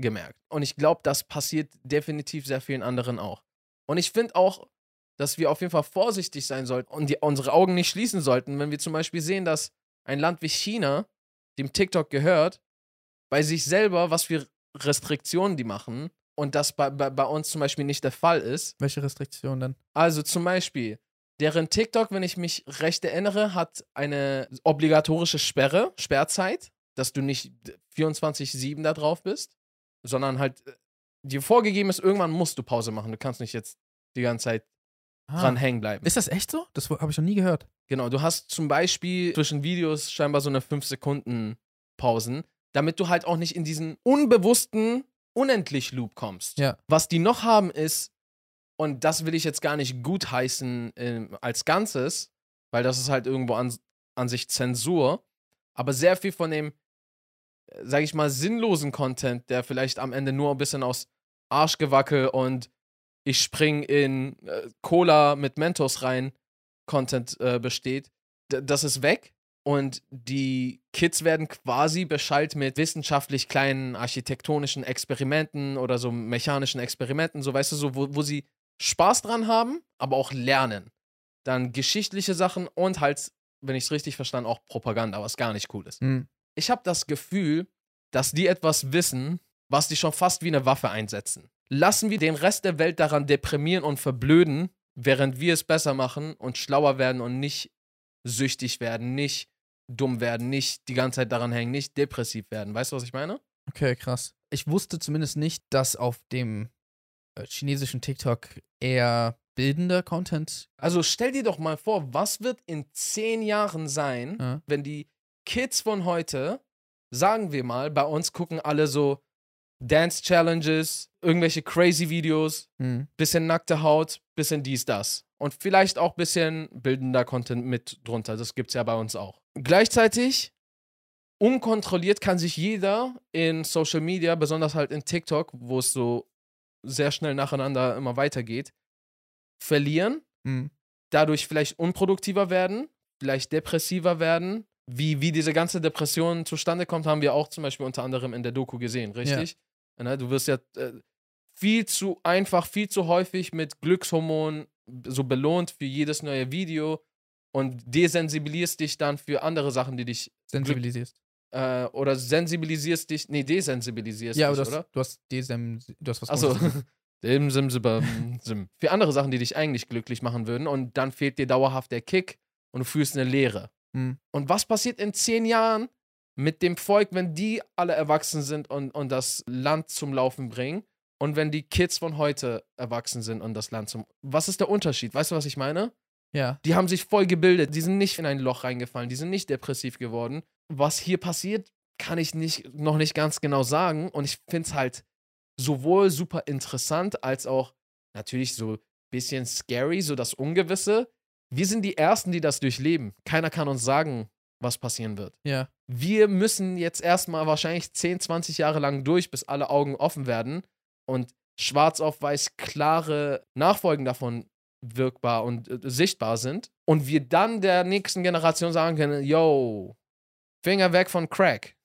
S2: gemerkt. Und ich glaube, das passiert definitiv sehr vielen anderen auch. Und ich finde auch, dass wir auf jeden Fall vorsichtig sein sollten und die, unsere Augen nicht schließen sollten, wenn wir zum Beispiel sehen, dass ein Land wie China, dem TikTok gehört, bei sich selber, was für Restriktionen die machen und das bei, bei, bei uns zum Beispiel nicht der Fall ist.
S1: Welche Restriktionen denn?
S2: Also zum Beispiel, deren TikTok, wenn ich mich recht erinnere, hat eine obligatorische Sperre, Sperrzeit, dass du nicht 24-7 da drauf bist, sondern halt äh, dir vorgegeben ist, irgendwann musst du Pause machen. Du kannst nicht jetzt die ganze Zeit dran hängen bleiben.
S1: Ah. Ist das echt so? Das habe ich noch nie gehört.
S2: Genau, du hast zum Beispiel zwischen Videos scheinbar so eine 5-Sekunden-Pausen, damit du halt auch nicht in diesen unbewussten Unendlich-Loop kommst.
S1: Ja.
S2: Was die noch haben ist, und das will ich jetzt gar nicht gutheißen ähm, als Ganzes, weil das ist halt irgendwo an, an sich Zensur, aber sehr viel von dem, äh, sag ich mal, sinnlosen Content, der vielleicht am Ende nur ein bisschen aus Arschgewackel und ich spring in äh, Cola mit Mentos rein Content äh, besteht, d- das ist weg. Und die Kids werden quasi beschallt mit wissenschaftlich kleinen architektonischen Experimenten oder so mechanischen Experimenten, so weißt du, so, wo, wo sie Spaß dran haben, aber auch lernen. Dann geschichtliche Sachen und halt, wenn ich es richtig verstanden, auch Propaganda, was gar nicht cool ist.
S1: Hm.
S2: Ich habe das Gefühl, dass die etwas wissen, was die schon fast wie eine Waffe einsetzen. Lassen wir den Rest der Welt daran deprimieren und verblöden, während wir es besser machen und schlauer werden und nicht süchtig werden, nicht dumm werden, nicht die ganze Zeit daran hängen, nicht depressiv werden. Weißt du, was ich meine?
S1: Okay, krass. Ich wusste zumindest nicht, dass auf dem äh, chinesischen TikTok eher bildender Content.
S2: Also stell dir doch mal vor, was wird in zehn Jahren sein,
S1: Ja.
S2: wenn die Kids von heute, sagen wir mal, bei uns gucken alle so Dance-Challenges, irgendwelche crazy Videos,
S1: Hm.
S2: bisschen nackte Haut, bisschen dies, das. Und vielleicht auch bisschen bildender Content mit drunter. Das gibt's ja bei uns auch. Gleichzeitig, unkontrolliert kann sich jeder in Social Media, besonders halt in TikTok, wo es so sehr schnell nacheinander immer weitergeht, verlieren,
S1: Hm.
S2: dadurch vielleicht unproduktiver werden, vielleicht depressiver werden. Wie, wie diese ganze Depression zustande kommt, haben wir auch zum Beispiel unter anderem in der Doku gesehen, richtig? Ne, du wirst ja äh, viel zu einfach, viel zu häufig mit Glückshormonen so belohnt für jedes neue Video und desensibilisierst dich dann für andere Sachen, die dich
S1: Sensibilisierst.
S2: äh, oder sensibilisierst dich, nee, desensibilisierst
S1: Ja,
S2: dich,
S1: du hast,
S2: oder?
S1: du hast Desem, du hast was
S2: Achso.
S1: Komisches.
S2: Sim, sim. Für andere Sachen, die dich eigentlich glücklich machen würden und dann fehlt dir dauerhaft der Kick und du fühlst eine Leere.
S1: Hm.
S2: Und was passiert in zehn Jahren mit dem Volk, wenn die alle erwachsen sind und, und das Land zum Laufen bringen? Und wenn die Kids von heute erwachsen sind und das Land zum. Was ist der Unterschied? Weißt du, was ich meine?
S1: Ja.
S2: Die haben sich voll gebildet, die sind nicht in ein Loch reingefallen, die sind nicht depressiv geworden. Was hier passiert, kann ich nicht, noch nicht ganz genau sagen. Und ich finde es halt sowohl super interessant als auch natürlich so ein bisschen scary, so das Ungewisse. Wir sind die Ersten, die das durchleben. Keiner kann uns sagen, was passieren wird.
S1: Ja.
S2: Wir müssen jetzt erstmal wahrscheinlich 10, 20 Jahre lang durch, bis alle Augen offen werden und schwarz auf weiß klare Nachfolgen davon wirkbar und äh, sichtbar sind. Und wir dann der nächsten Generation sagen können: Yo, Finger weg von Crack.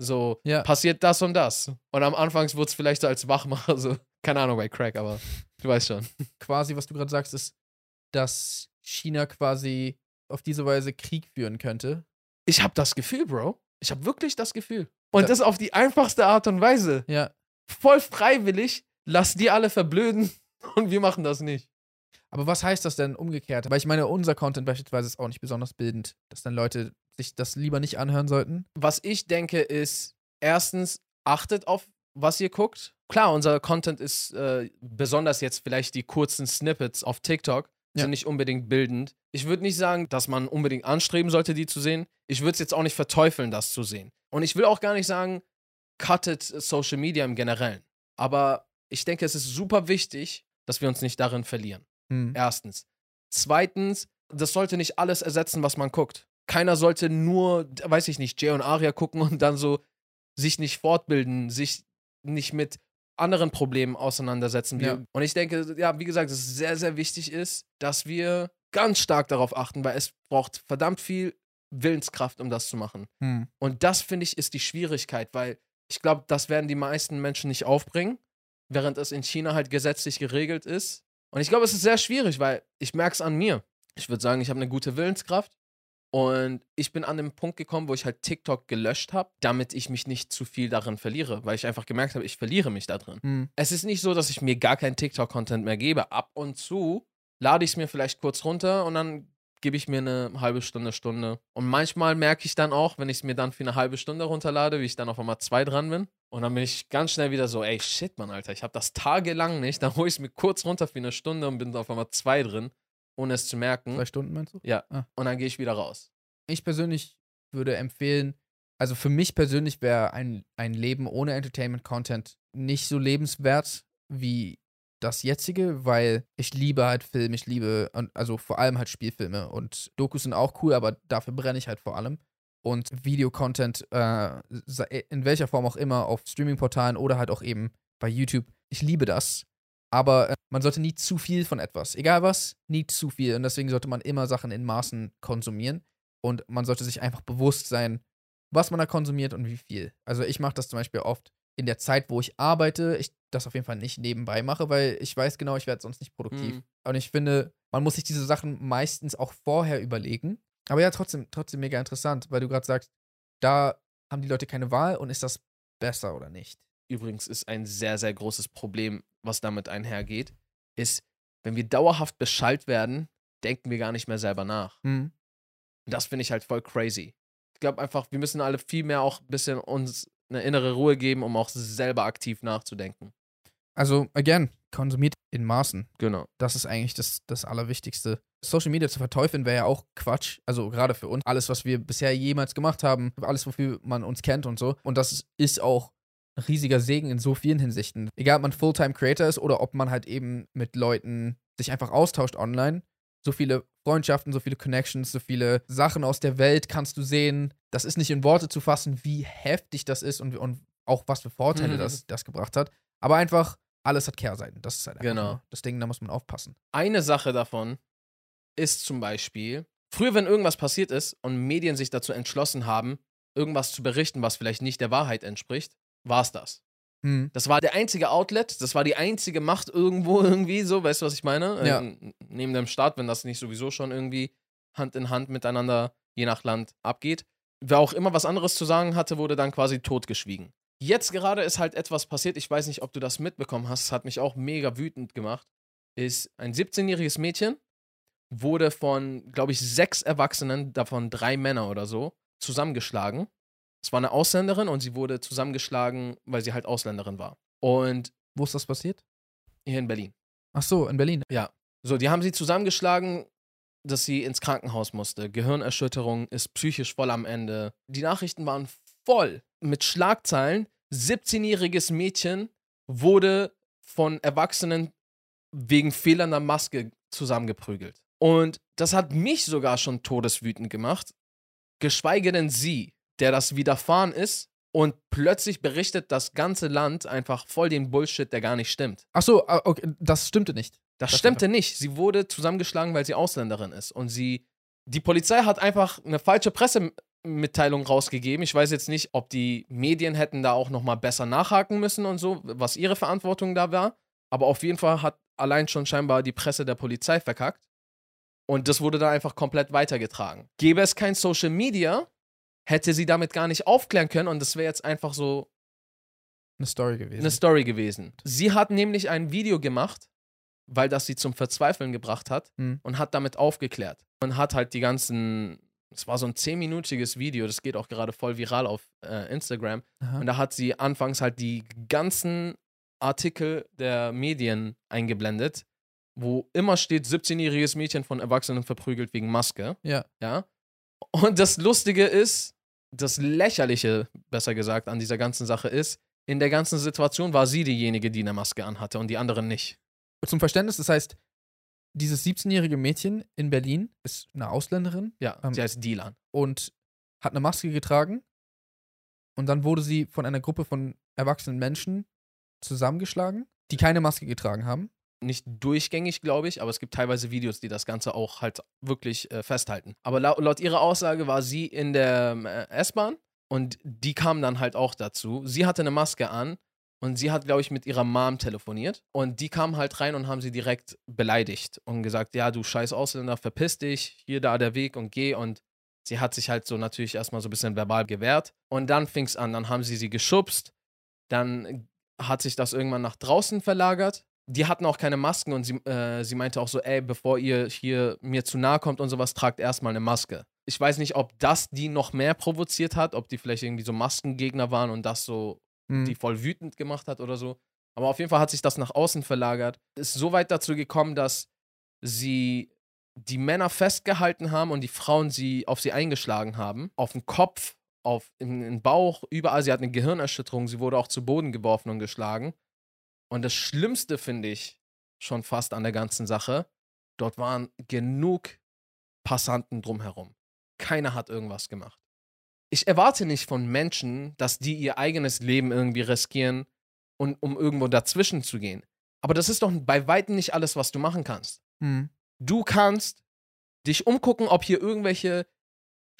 S2: So,
S1: Ja.
S2: passiert das und das. Und am Anfang wurde es vielleicht so als Wachmacher, so, keine Ahnung bei Crack, aber du weißt schon.
S1: Quasi, was du gerade sagst, ist, dass China quasi auf diese Weise Krieg führen könnte.
S2: Ich habe das Gefühl, Bro. Ich habe wirklich das Gefühl. Und
S1: Ja.
S2: das auf die einfachste Art und Weise.
S1: Ja.
S2: Voll freiwillig. Lass die alle verblöden und wir machen das nicht.
S1: Aber was heißt das denn umgekehrt? Weil ich meine, unser Content beispielsweise ist auch nicht besonders bildend, dass dann Leute sich das lieber nicht anhören sollten.
S2: Was ich denke ist, erstens, achtet auf, was ihr guckt. Klar, unser Content ist äh, besonders jetzt vielleicht die kurzen Snippets auf TikTok,
S1: Ja.
S2: sind nicht unbedingt bildend. Ich würde nicht sagen, dass man unbedingt anstreben sollte, die zu sehen. Ich würde es jetzt auch nicht verteufeln, das zu sehen. Und ich will auch gar nicht sagen, cuttet Social Media im Generellen. Aber ich denke, es ist super wichtig, dass wir uns nicht darin verlieren.
S1: Hm.
S2: Erstens. Zweitens, das sollte nicht alles ersetzen, was man guckt. Keiner sollte nur, weiß ich nicht, Jay und Aria gucken und dann so sich nicht fortbilden, sich nicht mit anderen Problemen auseinandersetzen. Wir-
S1: Ja.
S2: Und ich denke, ja, wie gesagt, dass es sehr, sehr wichtig ist, dass wir ganz stark darauf achten, weil es braucht verdammt viel Willenskraft, um das zu machen.
S1: Hm.
S2: Und das, finde ich, ist die Schwierigkeit, weil ich glaube, das werden die meisten Menschen nicht aufbringen, während es in China halt gesetzlich geregelt ist. Und ich glaube, es ist sehr schwierig, weil ich merke es an mir. Ich würde sagen, ich habe eine gute Willenskraft und ich bin an den Punkt gekommen, wo ich halt TikTok gelöscht habe, damit ich mich nicht zu viel darin verliere, weil ich einfach gemerkt habe, ich verliere mich da drin.
S1: Hm.
S2: Es ist nicht so, dass ich mir gar keinen TikTok-Content mehr gebe. Ab und zu lade ich es mir vielleicht kurz runter und dann gebe ich mir eine halbe Stunde, Stunde. Und manchmal merke ich dann auch, wenn ich es mir dann für eine halbe Stunde runterlade, wie ich dann auf einmal zwei dran bin. Und dann bin ich ganz schnell wieder so, ey, shit, Mann, Alter, ich habe das tagelang nicht. Dann hole ich es mir kurz runter für eine Stunde und bin auf einmal zwei drin, ohne es zu merken.
S1: Zwei Stunden meinst du?
S2: Ja.
S1: Ah.
S2: Und dann gehe ich wieder raus.
S1: Ich persönlich würde empfehlen, also für mich persönlich wäre ein, ein Leben ohne Entertainment-Content nicht so lebenswert wie das jetzige, weil ich liebe halt Film, ich liebe, und- also vor allem halt Spielfilme und Dokus sind auch cool, aber dafür brenne ich halt vor allem. Und Videocontent, äh, in welcher Form auch immer, auf Streamingportalen oder halt auch eben bei YouTube, ich liebe das. Aber äh, man sollte nie zu viel von etwas. Egal was, nie zu viel. Und deswegen sollte man immer Sachen in Maßen konsumieren. Und man sollte sich einfach bewusst sein, was man da konsumiert und wie viel. Also ich mache das zum Beispiel oft in der Zeit, wo ich arbeite, ich das auf jeden Fall nicht nebenbei mache, weil ich weiß genau, ich werde sonst nicht produktiv.
S2: Mhm.
S1: Und ich finde, man muss sich diese Sachen meistens auch vorher überlegen. Aber ja, trotzdem, trotzdem mega interessant, weil du gerade sagst, da haben die Leute keine Wahl und ist das besser oder nicht?
S2: übrigens ist ein sehr, sehr großes Problem, was damit einhergeht, ist, wenn wir dauerhaft beschallt werden, denken wir gar nicht mehr selber nach.
S1: Hm.
S2: Und das finde ich halt voll crazy. Ich glaube einfach, wir müssen alle viel mehr auch ein bisschen uns eine innere Ruhe geben, um auch selber aktiv nachzudenken.
S1: Also, again, konsumiert in Maßen.
S2: Genau.
S1: Das ist eigentlich das, das Allerwichtigste. Social Media zu verteufeln wäre ja auch Quatsch. Also gerade für uns. Alles, was wir bisher jemals gemacht haben, alles, wofür man uns kennt und so. Und das ist auch riesiger Segen in so vielen Hinsichten. Egal, ob man Fulltime-Creator ist oder ob man halt eben mit Leuten sich einfach austauscht online. So viele Freundschaften, so viele Connections, so viele Sachen aus der Welt kannst du sehen. Das ist nicht in Worte zu fassen, wie heftig das ist und, und auch was für Vorteile
S2: Mhm.
S1: das, das gebracht hat. Aber einfach, alles hat Kehrseiten. Das ist halt einfach
S2: Genau.
S1: das Ding, da muss man aufpassen.
S2: Eine Sache davon ist zum Beispiel, früher, wenn irgendwas passiert ist und Medien sich dazu entschlossen haben, irgendwas zu berichten, was vielleicht nicht der Wahrheit entspricht, war es das.
S1: Hm.
S2: Das war der einzige Outlet, das war die einzige Macht irgendwo irgendwie so, weißt du, was ich meine?
S1: Ja.
S2: Äh, neben dem Staat, wenn das nicht sowieso schon irgendwie Hand in Hand miteinander, je nach Land, abgeht. Wer auch immer was anderes zu sagen hatte, wurde dann quasi totgeschwiegen. Jetzt gerade ist halt etwas passiert, ich weiß nicht, ob du das mitbekommen hast, es hat mich auch mega wütend gemacht, ist ein 17-jähriges Mädchen wurde von, glaube ich, sechs Erwachsenen, davon drei Männer oder so, zusammengeschlagen. Es war eine Ausländerin und sie wurde zusammengeschlagen, weil sie halt Ausländerin war. Und
S1: Wo ist das passiert?
S2: hier in Berlin.
S1: Ach so, in Berlin.
S2: So, die haben sie zusammengeschlagen, dass sie ins Krankenhaus musste. Gehirnerschütterung, ist psychisch voll am Ende. Die Nachrichten waren voll mit Schlagzeilen. 17-jähriges Mädchen wurde von Erwachsenen wegen fehlender Maske zusammengeprügelt. Und das hat mich sogar schon todeswütend gemacht. Geschweige denn sie, der das widerfahren ist und plötzlich berichtet das ganze Land einfach voll den Bullshit, der gar nicht stimmt.
S1: Ach so, ah, okay, das stimmte nicht.
S2: Das,
S1: Das
S2: stimmte nicht. Sie wurde zusammengeschlagen, weil sie Ausländerin ist. Und sie, die Polizei hat einfach eine falsche Pressemitteilung rausgegeben. Ich weiß jetzt nicht, ob die Medien hätten da auch nochmal besser nachhaken müssen und so, was ihre Verantwortung da war. Aber auf jeden Fall hat allein schon scheinbar die Presse der Polizei verkackt. Und das wurde dann einfach komplett weitergetragen. Gäbe es kein Social Media, hätte sie damit gar nicht aufklären können und das wäre jetzt einfach so
S1: Eine Story gewesen.
S2: eine Story gewesen. Sie hat nämlich ein Video gemacht, weil das sie zum Verzweifeln gebracht hat
S1: Hm.
S2: und hat damit aufgeklärt. Und hat halt die ganzen, es war so ein zehnminütiges Video, das geht auch gerade voll viral auf äh, Instagram.
S1: Aha.
S2: Und da hat sie anfangs halt die ganzen Artikel der Medien eingeblendet, wo immer steht, 17-jähriges Mädchen von Erwachsenen verprügelt wegen Maske.
S1: Ja.
S2: Ja. Und das Lustige ist, das Lächerliche, besser gesagt, an dieser ganzen Sache ist, in der ganzen Situation war sie diejenige, die eine Maske anhatte und die anderen nicht.
S1: Zum Verständnis, das heißt, dieses 17-jährige Mädchen in Berlin ist eine Ausländerin
S2: Ja,
S1: Ähm,
S2: sie heißt Dilan.
S1: und hat eine Maske getragen. Und dann wurde sie von einer Gruppe von erwachsenen Menschen zusammengeschlagen, die keine Maske getragen haben.
S2: Nicht durchgängig, glaube ich, aber es gibt teilweise Videos, die das Ganze auch halt wirklich äh, festhalten. Aber laut, laut ihrer Aussage war sie in der ähm, äh, S-Bahn und die kam dann halt auch dazu. Sie hatte eine Maske an und sie hat, glaube ich, mit ihrer Mom telefoniert und die kamen halt rein und haben sie direkt beleidigt und gesagt, ja, du scheiß Ausländer, verpiss dich, hier, da der Weg und geh und sie hat sich halt so natürlich erstmal so ein bisschen verbal gewehrt und dann fing es an, dann haben sie sie geschubst, dann hat sich das irgendwann nach draußen verlagert. Die hatten auch keine Masken und sie, äh, sie meinte auch so, ey, bevor ihr hier mir zu nahe kommt und sowas, tragt erstmal eine Maske. Ich weiß nicht, ob das die noch mehr provoziert hat, ob die vielleicht irgendwie so Maskengegner waren und das so
S1: Hm.
S2: die voll wütend gemacht hat oder so. Aber auf jeden Fall hat sich das nach außen verlagert. Ist so weit dazu gekommen, dass sie die Männer festgehalten haben und die Frauen sie auf sie eingeschlagen haben. Auf den Kopf, auf in den Bauch, überall. Sie hat eine Gehirnerschütterung. Sie wurde auch zu Boden geworfen und geschlagen. Und das Schlimmste finde ich schon fast an der ganzen Sache, dort waren genug Passanten drumherum. Keiner hat irgendwas gemacht. Ich erwarte nicht von Menschen, dass die ihr eigenes Leben irgendwie riskieren, und, um irgendwo dazwischen zu gehen. Aber das ist doch bei weitem nicht alles, was du machen kannst.
S1: Hm.
S2: Du kannst dich umgucken, ob hier irgendwelche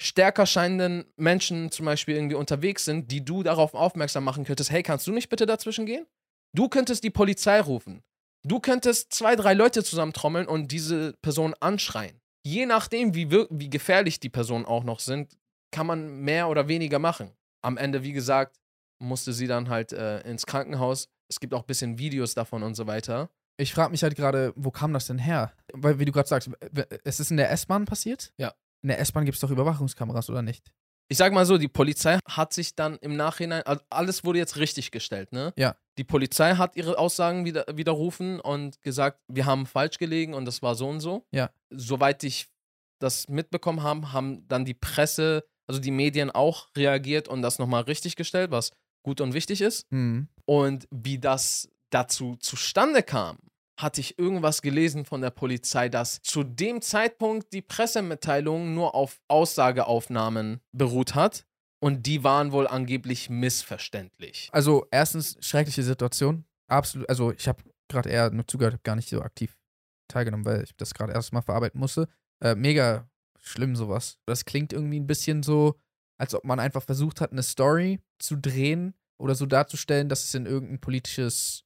S2: stärker scheinenden Menschen zum Beispiel irgendwie unterwegs sind, die du darauf aufmerksam machen könntest, hey, kannst du nicht bitte dazwischen gehen? Du könntest die Polizei rufen. Du könntest zwei, drei Leute zusammentrommeln und diese Person anschreien. Je nachdem, wie, wie gefährlich die Personen auch noch sind, kann man mehr oder weniger machen. Am Ende, wie gesagt, musste sie dann halt äh, ins Krankenhaus. Es gibt auch ein bisschen Videos davon und so weiter.
S1: Ich frage mich halt gerade, wo kam das denn her? Weil, wie du gerade sagst, es ist in der S-Bahn passiert?
S2: Ja.
S1: In der S-Bahn gibt es doch Überwachungskameras, oder nicht?
S2: Ich sag mal so, die Polizei hat sich dann im Nachhinein, also alles wurde jetzt richtig gestellt, ne?
S1: Ja.
S2: Die Polizei hat ihre Aussagen wieder, widerrufen und gesagt, wir haben falsch gelegen und das war so und so.
S1: Ja.
S2: Soweit ich das mitbekommen habe, haben dann die Presse, also die Medien auch reagiert und das nochmal richtig gestellt, was gut und wichtig ist.
S1: Hm.
S2: Und wie das dazu zustande kam, hatte ich irgendwas gelesen von der Polizei, dass zu dem Zeitpunkt die Pressemitteilung nur auf Aussageaufnahmen beruht hat. Und die waren wohl angeblich missverständlich.
S1: Also, erstens, schreckliche Situation. Absolut. Also, ich habe gerade eher nur zugehört, habe gar nicht so aktiv teilgenommen, weil ich das gerade erst mal verarbeiten musste. Äh, mega schlimm, sowas. Das klingt irgendwie ein bisschen so, als ob man einfach versucht hat, eine Story zu drehen oder so darzustellen, dass es in irgendein politisches.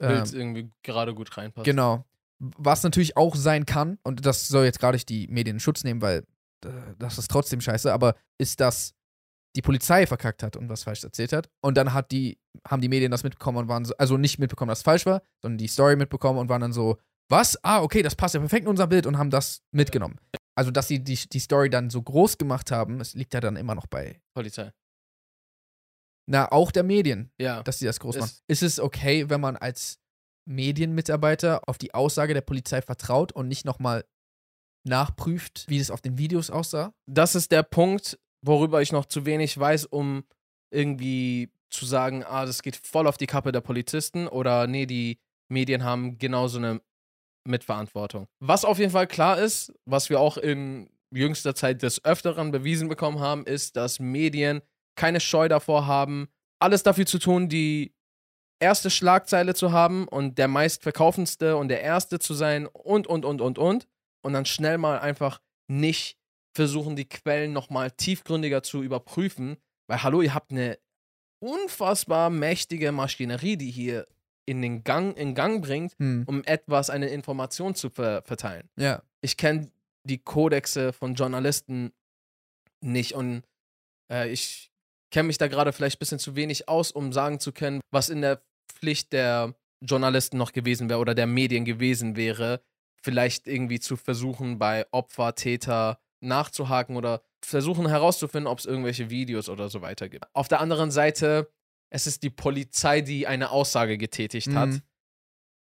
S1: Ähm,
S2: Bild irgendwie gerade gut reinpasst.
S1: Genau. Was natürlich auch sein kann, und das soll jetzt gerade nicht die Medien in Schutz nehmen, weil äh, das ist trotzdem scheiße, aber ist, dass die Polizei verkackt hat und was falsch erzählt hat. Und dann hat die, haben die Medien das mitbekommen und waren so, also nicht mitbekommen, dass es falsch war, sondern die Story mitbekommen und waren dann so, was? Ah, okay, das passt ja perfekt in unser Bild und haben das mitgenommen. Also, dass sie die, die Story dann so groß gemacht haben, es liegt ja dann immer noch bei,
S2: Polizei.
S1: Na, auch der Medien,
S2: Ja.
S1: dass sie das groß
S2: Ist-
S1: machen. Ist es okay, wenn man als Medienmitarbeiter auf die Aussage der Polizei vertraut und nicht nochmal nachprüft, wie das auf den Videos aussah?
S2: das ist der Punkt, worüber ich noch zu wenig weiß, um irgendwie zu sagen, ah, das geht voll auf die Kappe der Polizisten oder nee, die Medien haben genauso eine Mitverantwortung. Was auf jeden Fall klar ist, was wir auch in jüngster Zeit des Öfteren bewiesen bekommen haben, ist, dass Medien keine Scheu davor haben, alles dafür zu tun, die erste Schlagzeile zu haben und der meistverkaufendste und der erste zu sein und, und, und, und, und. Und dann schnell mal einfach nicht versuchen, die Quellen nochmal tiefgründiger zu überprüfen. Weil, hallo, ihr habt eine unfassbar mächtige Maschinerie, die hier in den Gang, in Gang bringt,
S1: Hm.
S2: um etwas, eine Information zu ver verteilen.
S1: Ja.
S2: Ich kenne die Kodexe von Journalisten nicht und äh, ich kenne mich da gerade vielleicht ein bisschen zu wenig aus, um sagen zu können, was in der Pflicht der Journalisten noch gewesen wäre oder der Medien gewesen wäre, vielleicht irgendwie zu versuchen, bei Opfer, Täter nachzuhaken oder versuchen herauszufinden, ob es irgendwelche Videos oder so weiter gibt. Auf der anderen Seite, es ist die Polizei, die eine Aussage getätigt hat.
S1: Mhm.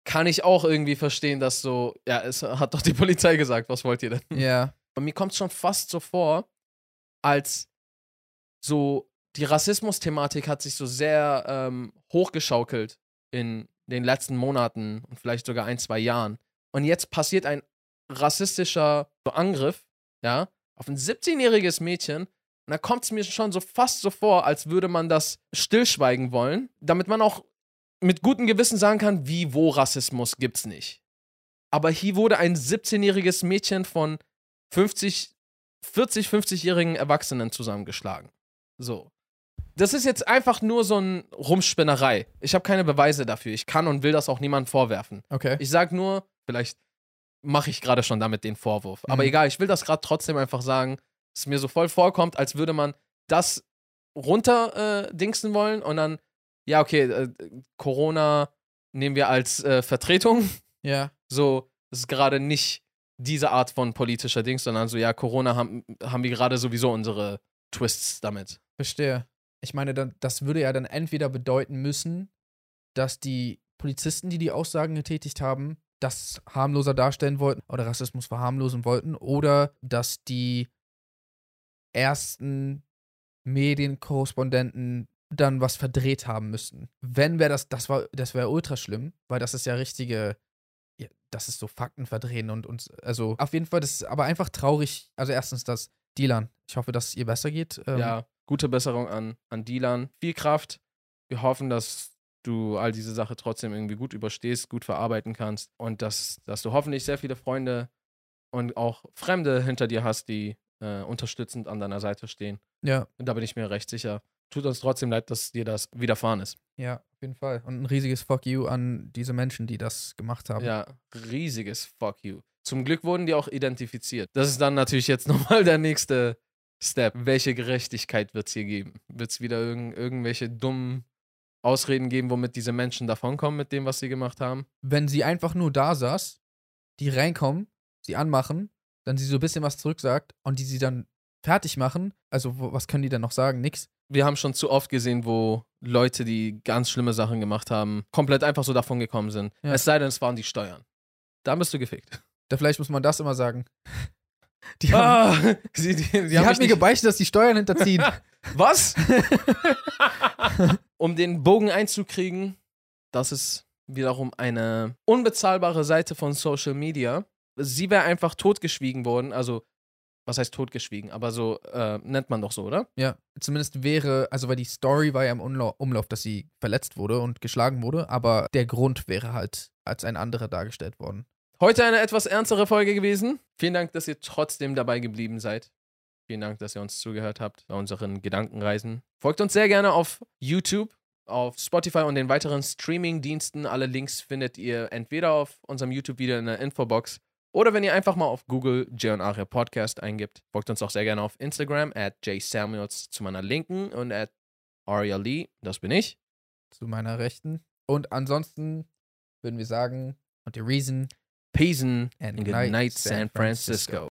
S2: Kann ich auch irgendwie verstehen, dass so, ja, es hat doch die Polizei gesagt, was wollt ihr denn?
S1: Ja.
S2: Und mir kommt es schon fast so vor, als so die Rassismus-Thematik hat sich so sehr ähm, hochgeschaukelt in den letzten Monaten und vielleicht sogar ein, zwei Jahren. Und jetzt passiert ein rassistischer Angriff, ja, auf ein 17-jähriges Mädchen. Und da kommt es mir schon so fast so vor, als würde man das stillschweigen wollen, damit man auch mit gutem Gewissen sagen kann, wie, wo Rassismus gibt's nicht. Aber hier wurde ein 17-jähriges Mädchen von 50, 40, 50-jährigen Erwachsenen zusammengeschlagen. So. Das ist jetzt einfach nur so ein Rumspinnerei. Ich habe keine Beweise dafür. Ich kann und will das auch niemandem vorwerfen.
S1: Okay.
S2: Ich sag nur, vielleicht mache ich gerade schon damit den Vorwurf. Aber
S1: Mhm.
S2: egal, ich will das gerade trotzdem einfach sagen, dass es mir so voll vorkommt, als würde man das runter äh, dingsen wollen und dann, ja, okay, äh, Corona nehmen wir als äh, Vertretung.
S1: Ja.
S2: So, es ist gerade nicht diese Art von politischer Dings, sondern so, ja, Corona haben, haben wir gerade sowieso unsere Twists damit.
S1: Verstehe. Ich meine, dann, das würde ja dann entweder bedeuten müssen, dass die Polizisten, die die Aussagen getätigt haben, das harmloser darstellen wollten oder Rassismus verharmlosen wollten oder dass die ersten Medienkorrespondenten dann was verdreht haben müssen. Wenn wäre das, das war, das wäre ultra schlimm, weil das ist ja richtige, ja, das ist so Fakten verdrehen und, und also auf jeden Fall, das ist aber einfach traurig. Also erstens das Dylan. Ich hoffe, dass es ihr besser geht. Ähm,
S2: ja, gute Besserung an, an Dylan. Viel Kraft. Wir hoffen, dass du all diese Sache trotzdem irgendwie gut überstehst, gut verarbeiten kannst und dass, dass du hoffentlich sehr viele Freunde und auch Fremde hinter dir hast, die äh, unterstützend an deiner Seite stehen.
S1: Ja,
S2: Und da bin ich mir recht sicher. Tut uns trotzdem leid, dass dir das widerfahren ist.
S1: ja, auf jeden Fall. Und ein riesiges Fuck you an diese Menschen, die das gemacht haben.
S2: Ja, riesiges Fuck you. Zum Glück wurden die auch identifiziert. Das ist dann natürlich jetzt nochmal der nächste Step. Welche Gerechtigkeit wird es hier geben? Wird es wieder irgend, irgendwelche dummen Ausreden geben, womit diese Menschen davonkommen mit dem, was sie gemacht haben?
S1: Wenn sie einfach nur da saß, die reinkommen, sie anmachen, dann sie so ein bisschen was zurücksagt und die sie dann fertig machen, also wo, was können die dann noch sagen? Nix.
S2: Wir haben schon zu oft gesehen, wo Leute, die ganz schlimme Sachen gemacht haben, komplett einfach so davon gekommen sind.
S1: Ja.
S2: Es sei denn, es waren die Steuern. Da bist du gefickt.
S1: Da vielleicht muss man das immer sagen. Die, haben,
S2: Ah, sie, die,
S1: die
S2: haben
S1: hat mir gebeichtet, dass die Steuern hinterziehen.
S2: Was? um den Bogen einzukriegen, das ist wiederum eine unbezahlbare Seite von Social Media. Sie wäre einfach totgeschwiegen worden, also was heißt totgeschwiegen, aber so äh, nennt man doch so, oder?
S1: ja, zumindest wäre, also weil die Story war ja im Umlau Umlauf, dass sie verletzt wurde und geschlagen wurde, aber der Grund wäre halt als ein anderer dargestellt worden.
S2: Heute eine etwas ernstere Folge gewesen. Vielen Dank, dass ihr trotzdem dabei geblieben seid. Vielen Dank, dass ihr uns zugehört habt bei unseren Gedankenreisen. Folgt uns sehr gerne auf YouTube, auf Spotify und den weiteren Streaming-Diensten. Alle Links findet ihr entweder auf unserem YouTube-Video in der Infobox oder wenn ihr einfach mal auf Google J&Aria Podcast eingibt. Folgt uns auch sehr gerne auf Instagram at jsamuels zu meiner Linken und at Aria Lee, das bin ich.
S1: Zu meiner Rechten. Und ansonsten würden wir sagen, und die Reason
S2: Peace and
S1: And
S2: good night,
S1: San
S2: San Francisco.